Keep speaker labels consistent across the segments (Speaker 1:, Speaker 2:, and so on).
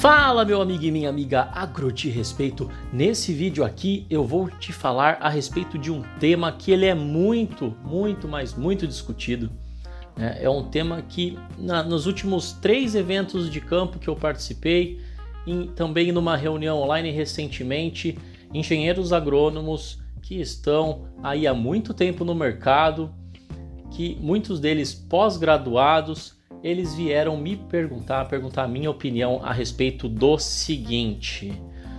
Speaker 1: Fala meu amigo e minha amiga Agro Te Respeito. Nesse vídeo aqui eu vou te falar a respeito de um tema que ele é muito, muito, mas muito discutido. Né? É um tema que na, nos últimos três eventos de campo que eu participei, em, também numa reunião online recentemente, engenheiros agrônomos que estão aí há muito tempo no mercado, que muitos deles pós-graduados eles vieram me perguntar, perguntar a minha opinião a respeito do seguinte: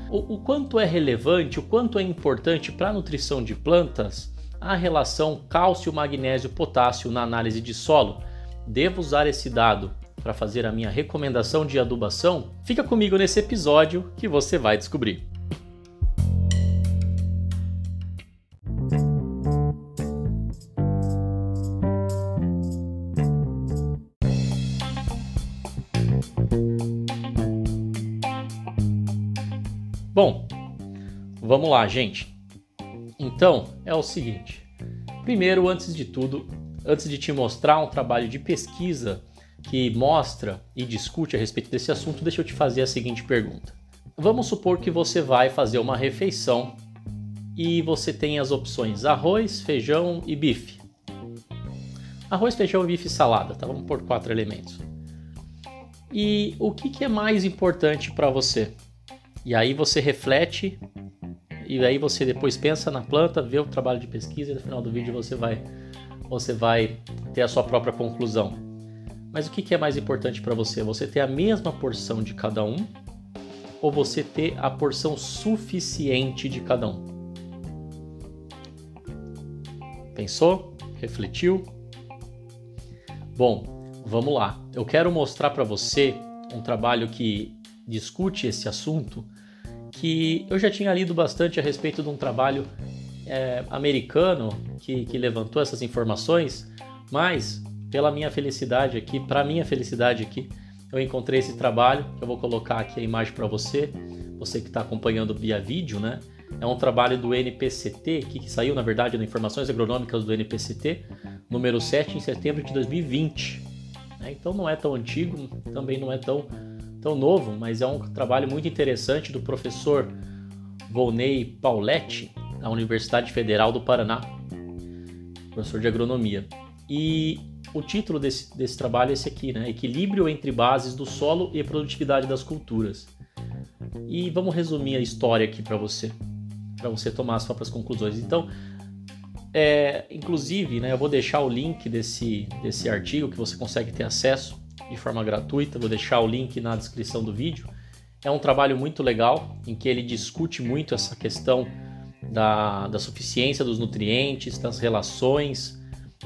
Speaker 1: o, o quanto é relevante, o quanto é importante para a nutrição de plantas a relação cálcio, magnésio, potássio na análise de solo? Devo usar esse dado para fazer a minha recomendação de adubação? Fica comigo nesse episódio que você vai descobrir. Bom, vamos lá, gente. Então, é o seguinte. Primeiro, antes de tudo, antes de te mostrar um trabalho de pesquisa que mostra e discute a respeito desse assunto, deixa eu te fazer a seguinte pergunta. Vamos supor que você vai fazer uma refeição e você tem as opções arroz, feijão e bife. Arroz, feijão, bife e salada, tá? Vamos por quatro elementos. E o que, que é mais importante para você? E aí você reflete e aí você depois pensa na planta, vê o trabalho de pesquisa e no final do vídeo você vai você vai ter a sua própria conclusão. Mas o que é mais importante para você? Você ter a mesma porção de cada um ou você ter a porção suficiente de cada um? Pensou? Refletiu? Bom, vamos lá. Eu quero mostrar para você um trabalho que discute esse assunto, que eu já tinha lido bastante a respeito de um trabalho é, americano que, que levantou essas informações, mas pela minha felicidade aqui, para minha felicidade aqui, eu encontrei esse trabalho, que eu vou colocar aqui a imagem para você, você que está acompanhando via vídeo, né? É um trabalho do NPCT, que, que saiu, na verdade, nas Informações Agronômicas do NPCT, número 7, em setembro de 2020. Né? Então não é tão antigo, também não é tão tão novo, mas é um trabalho muito interessante do professor Volney Pauletti, da Universidade Federal do Paraná, professor de agronomia. E o título desse, desse trabalho é esse aqui, né? Equilíbrio entre bases do solo e produtividade das culturas. E vamos resumir a história aqui para você, para você tomar as próprias conclusões. Então, é, inclusive, né, eu vou deixar o link desse, desse artigo que você consegue ter acesso de forma gratuita, vou deixar o link na descrição do vídeo. É um trabalho muito legal em que ele discute muito essa questão da, da suficiência dos nutrientes, das relações,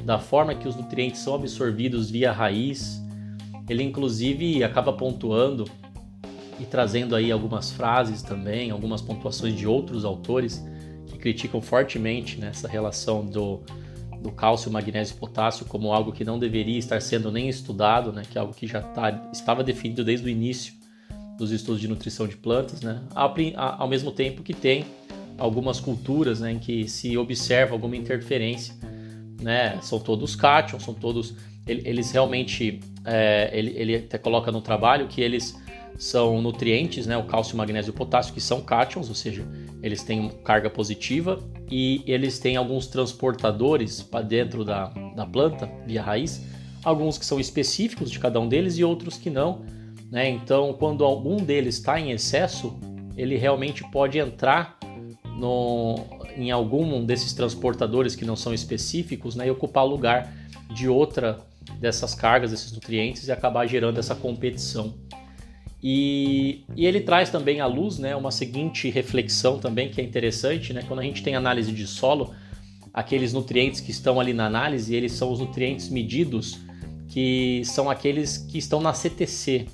Speaker 1: da forma que os nutrientes são absorvidos via raiz. Ele inclusive acaba pontuando e trazendo aí algumas frases também, algumas pontuações de outros autores que criticam fortemente nessa relação do, do cálcio, magnésio e potássio como algo que não deveria estar sendo nem estudado, né, que é algo que já tá, estava definido desde o início dos estudos de nutrição de plantas, né, ao, mesmo tempo que tem algumas culturas né, em que se observa alguma interferência, né, são todos cátions, são todos, eles realmente, é, ele, ele até coloca no trabalho que eles são nutrientes, né, o cálcio, magnésio e o potássio, que são cátions, ou seja, eles têm carga positiva e eles têm alguns transportadores para dentro da, da planta, via raiz, alguns que são específicos de cada um deles e outros que não. Né? Então, quando algum deles está em excesso, ele realmente pode entrar no, em algum desses transportadores que não são específicos né? e ocupar lugar de outra dessas cargas, desses nutrientes e acabar gerando essa competição. E, e, ele traz também à luz né, uma seguinte reflexão também que é interessante, né? Quando a gente tem análise de solo, aqueles nutrientes que estão ali na análise, eles são os nutrientes medidos, que são aqueles que estão na CTC.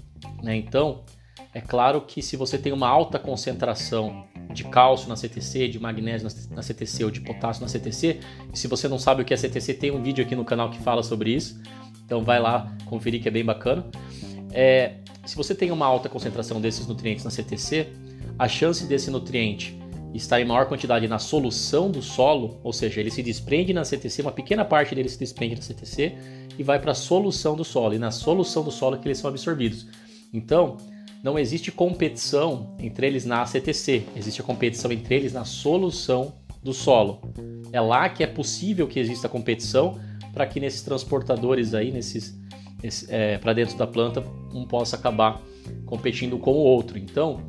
Speaker 1: Né? Então, é claro que se você tem uma alta concentração de cálcio na CTC, de magnésio na CTC ou de potássio na CTC, e se você não sabe o que é CTC, tem um vídeo aqui no canal que fala sobre isso, então vai lá conferir que é bem bacana. É, se você tem uma alta concentração desses nutrientes na CTC, a chance desse nutriente estar em maior quantidade na solução do solo, ou seja, ele se desprende na CTC, uma pequena parte dele se desprende na CTC e vai para a solução do solo, e na solução do solo é que eles são absorvidos. Então, não existe competição entre eles na ACTC, existe a competição entre eles na solução do solo. É lá que é possível que exista competição para que nesses transportadores aí, nesses é, para dentro da planta, um possa acabar competindo com o outro. Então,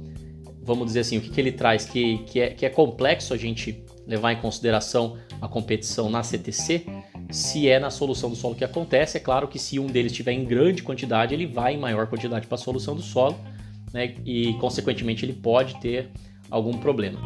Speaker 1: vamos dizer assim, o que, que ele traz que, que, é, que é complexo a gente levar em consideração a competição na CTC, se é na solução do solo que acontece, é claro que se um deles estiver em grande quantidade, ele vai em maior quantidade para a solução do solo, né? E consequentemente ele pode ter algum problema.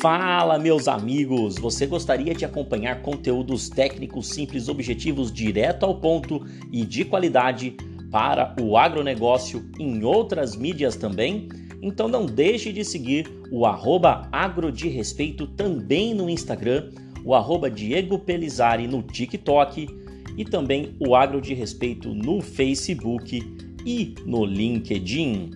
Speaker 2: Fala, meus amigos! Você gostaria de acompanhar conteúdos técnicos simples, objetivos, direto ao ponto e de qualidade para o agronegócio em outras mídias também? Então não deixe de seguir o arroba agro de respeito também no Instagram, o arroba Diego Pelizari no TikTok e também o Agro de Respeito no Facebook e no LinkedIn.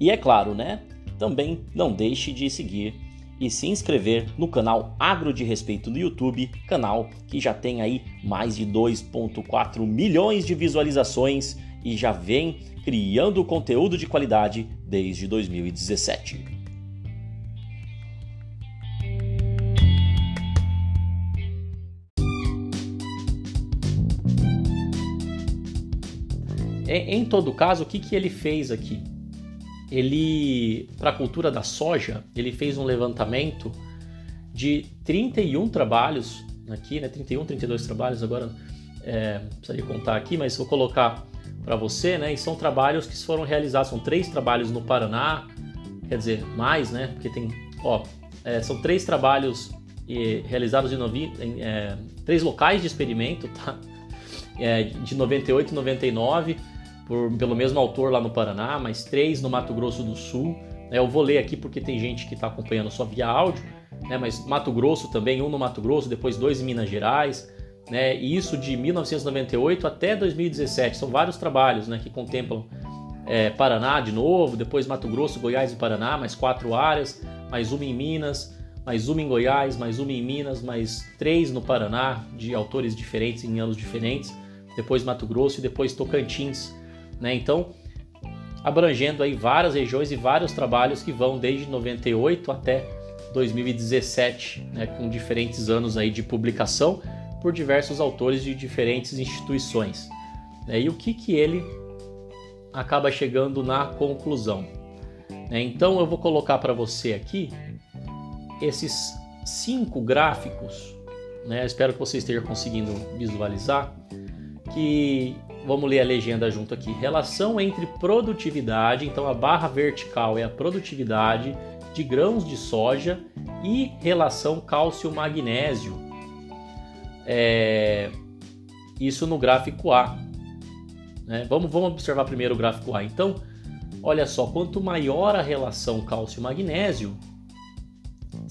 Speaker 2: E é claro, né? Também não deixe de seguir e se inscrever no canal Agro de Respeito no YouTube, canal que já tem aí mais de 2.4 milhões de visualizações e já vem criando conteúdo de qualidade desde 2017.
Speaker 1: Em todo caso, o que, que ele fez aqui? Ele para a cultura da soja, ele fez um levantamento de 31 trabalhos aqui, né? 31, 32 trabalhos agora, é, precisaria contar aqui, mas vou colocar para você, né? E são trabalhos que foram realizados, são três trabalhos no Paraná, quer dizer, mais, né? Porque tem, ó, é, são três trabalhos e, realizados em, novi, em é, três locais de experimento, tá? É, de 98 e 99 por, pelo mesmo autor lá no Paraná, mais três no Mato Grosso do Sul. Né? Eu vou ler aqui porque tem gente que está acompanhando só via áudio, né? mas Mato Grosso também, um no Mato Grosso, depois dois em Minas Gerais. Né? E isso de 1998 até 2017. São vários trabalhos né, que contemplam é, Paraná de novo, depois Mato Grosso, Goiás e Paraná, mais quatro áreas, mais uma em Minas, mais uma em Goiás, mais uma em Minas, mais três no Paraná, de autores diferentes em anos diferentes, depois Mato Grosso e depois Tocantins né? Então, abrangendo aí várias regiões e vários trabalhos que vão desde 98 até 2017, né? com diferentes anos aí de publicação por diversos autores de diferentes instituições. Né? E o que, que ele acaba chegando na conclusão? Né? Então eu vou colocar para você aqui esses cinco gráficos, né? espero que você esteja conseguindo visualizar, que Vamos ler a legenda junto aqui. Relação entre produtividade, então a barra vertical é a produtividade de grãos de soja e relação cálcio-magnésio. É, isso no gráfico A. Né? Vamos, vamos observar primeiro o gráfico A. Então, olha só, quanto maior a relação cálcio-magnésio,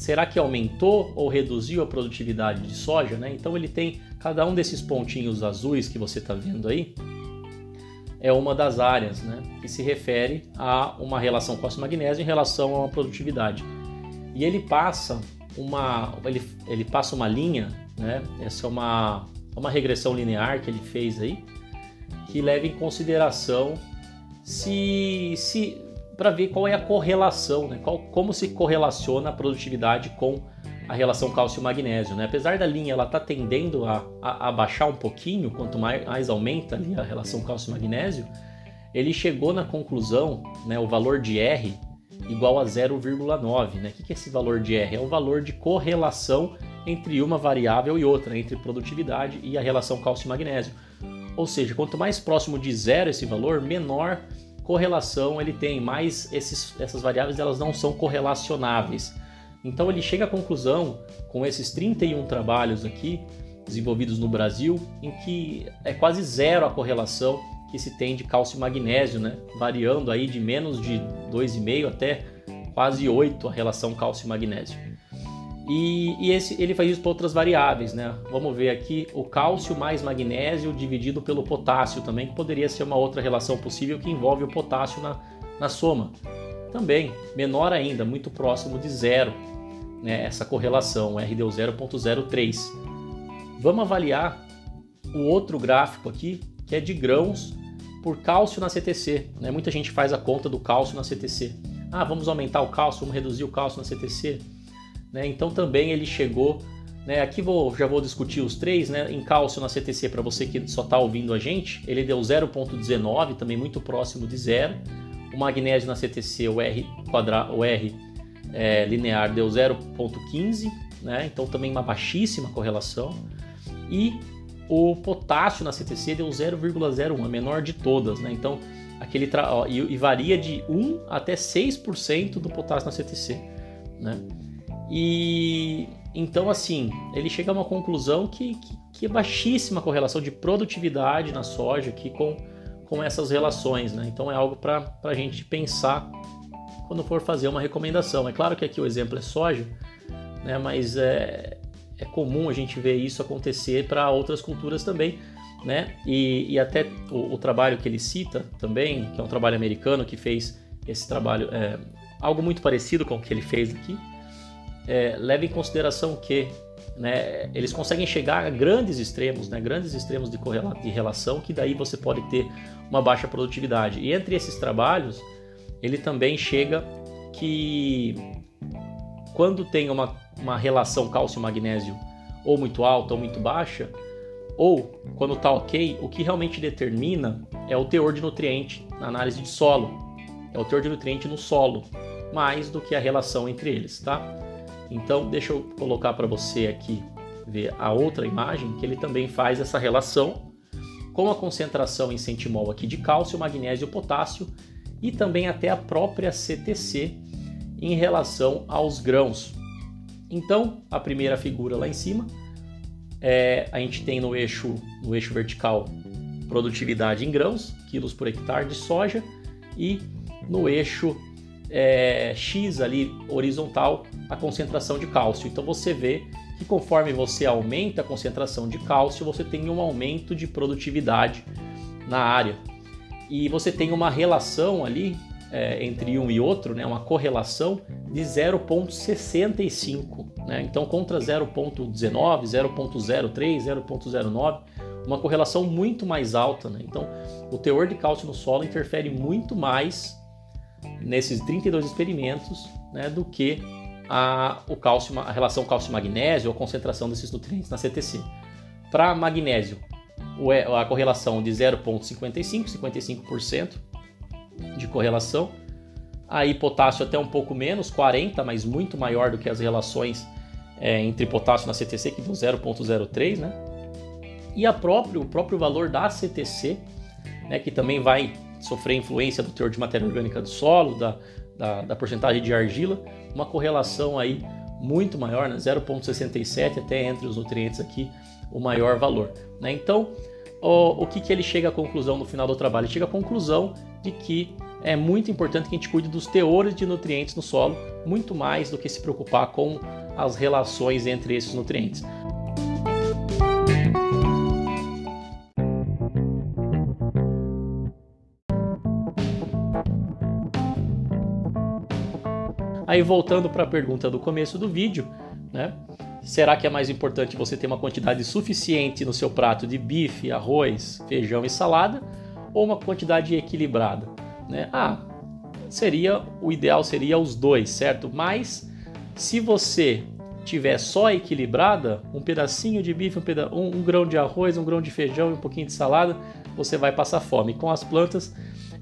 Speaker 1: será que aumentou ou reduziu a produtividade de soja? Né? Então ele tem Cada um desses pontinhos azuis que você está vendo aí é uma das áreas né, que se refere a uma relação cálcio-magnésio em relação a uma produtividade. E ele passa uma, ele, ele passa uma linha, né, essa é uma, uma regressão linear que ele fez aí, que leva em consideração se, se para ver qual é a correlação, né, qual, como se correlaciona a produtividade com a relação cálcio-magnésio. Né? Apesar da linha ela tá tendendo a, a, a, baixar um pouquinho, quanto mais, mais aumenta ali a relação cálcio-magnésio, ele chegou na conclusão, né, o valor de R igual a 0,9. Né? O que é esse valor de R? É o valor de correlação entre uma variável e outra, entre produtividade e a relação cálcio-magnésio. Ou seja, quanto mais próximo de zero esse valor, menor correlação ele tem, mais esses, essas variáveis elas não são correlacionáveis. Então ele chega à conclusão, com esses 31 trabalhos aqui, desenvolvidos no Brasil, em que é quase zero a correlação que se tem de cálcio e magnésio, né? variando aí de menos de 2,5 até quase 8 a relação cálcio e e esse, ele faz isso para outras variáveis, né? Vamos ver aqui o cálcio mais magnésio dividido pelo potássio também, que poderia ser uma outra relação possível que envolve o potássio na, na soma. Também menor ainda, muito próximo de zero né, essa correlação, o R deu 0,03. Vamos avaliar o outro gráfico aqui, que é de grãos por cálcio na CTC. Né? Muita gente faz a conta do cálcio na CTC. Ah, vamos aumentar o cálcio, vamos reduzir o cálcio na CTC. Né? Então também ele chegou. Né? Aqui vou, já vou discutir os três. Né? Em cálcio na CTC, para você que só está ouvindo a gente, ele deu 0,19, também muito próximo de zero. O magnésio na CTC, o R, quadra, o R é, linear, deu 0,15, né? então também uma baixíssima correlação. E o potássio na CTC deu 0,01, a menor de todas, né? Então, aquele ó, e, e, varia de 1 até 6% do potássio na CTC, né? E então assim, ele chega a uma conclusão que, que, que é baixíssima correlação de produtividade na soja aqui com, com essas relações, né? Então é algo para a gente pensar quando for fazer uma recomendação. É claro que aqui o exemplo é soja, né? Mas é, é comum a gente ver isso acontecer para outras culturas também, né? E, e até o, o, trabalho que ele cita também, que é um trabalho americano que fez esse trabalho, é, algo muito parecido com o que ele fez aqui, é, leva em consideração que né, eles conseguem chegar a grandes extremos, né, grandes extremos de, de relação, que daí você pode ter uma baixa produtividade. E entre esses trabalhos, ele também chega que quando tem uma uma relação cálcio-magnésio ou muito alta ou muito baixa, ou quando está ok, o que realmente determina é o teor de nutriente na análise de solo. É o teor de nutriente no solo, mais do que a relação entre eles, tá? Então, deixa eu colocar para você aqui ver a outra imagem que ele também faz essa relação com a concentração em centimol aqui de cálcio, magnésio, potássio e também até a própria CTC em relação aos grãos. Então, a primeira figura lá em cima, é, a gente tem no eixo, no eixo vertical produtividade em grãos, quilos por hectare de soja, e no eixo é, X ali horizontal a concentração de cálcio. Então você vê que conforme você aumenta a concentração de cálcio, você tem um aumento de produtividade na área. E você tem uma relação ali é, entre um e outro, né, uma correlação de 0,65. Né? Então, contra 0,19, 0,03, 0,09, uma correlação muito mais alta. Né? Então, o teor de cálcio no solo interfere muito mais nesses 32 experimentos né, do que a, o cálcio, a relação cálcio-magnésio ou a concentração desses nutrientes na CTC. Para magnésio, a correlação de 0,55, 55%, de correlação. Aí potássio até um pouco menos, 40, mas muito maior do que as relações é, entre potássio na CTC, que deu 0,03, né? E a próprio, o próprio valor da CTC, né, que também vai sofrer influência do teor de matéria orgânica do solo, da, da, da porcentagem de argila, uma correlação aí muito maior, né, 0,67 até entre os nutrientes aqui o maior valor. Né? Então, o, o que, que ele chega à conclusão no final do trabalho? Ele chega à conclusão de que é muito importante que a gente cuide dos teores de nutrientes no solo, muito mais do que se preocupar com as relações entre esses nutrientes. Aí voltando para a pergunta do começo do vídeo, né? Será que é mais importante você ter uma quantidade suficiente no seu prato de bife, arroz, feijão e salada ou uma quantidade equilibrada? Né? Ah, seria o ideal seria os dois, certo? Mas se você tiver só equilibrada, um pedacinho de bife, um, peda um, um grão de arroz, um grão de feijão e um pouquinho de salada, você vai passar fome. Com as plantas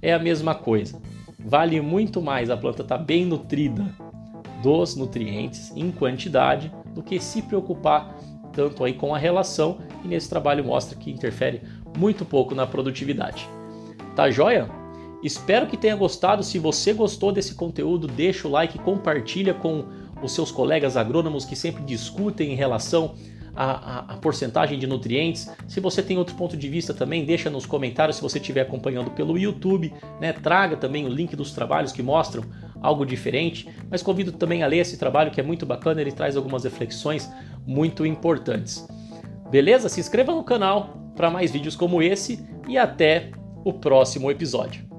Speaker 1: é a mesma coisa. Vale muito mais a planta estar tá bem nutrida dos nutrientes em quantidade do que se preocupar tanto aí com a relação e nesse trabalho mostra que interfere muito pouco na produtividade. Tá joia? Espero que tenha gostado. Se você gostou desse conteúdo, deixa o like, compartilha com os seus colegas agrônomos que sempre discutem em relação à, à, à, porcentagem de nutrientes. Se você tem outro ponto de vista também, deixa nos comentários se você estiver acompanhando pelo YouTube. Né? Traga também o link dos trabalhos que mostram algo diferente, mas convido também a ler esse trabalho que é muito bacana, ele traz algumas reflexões muito importantes. Beleza? Se inscreva no canal para mais vídeos como esse e até o próximo episódio.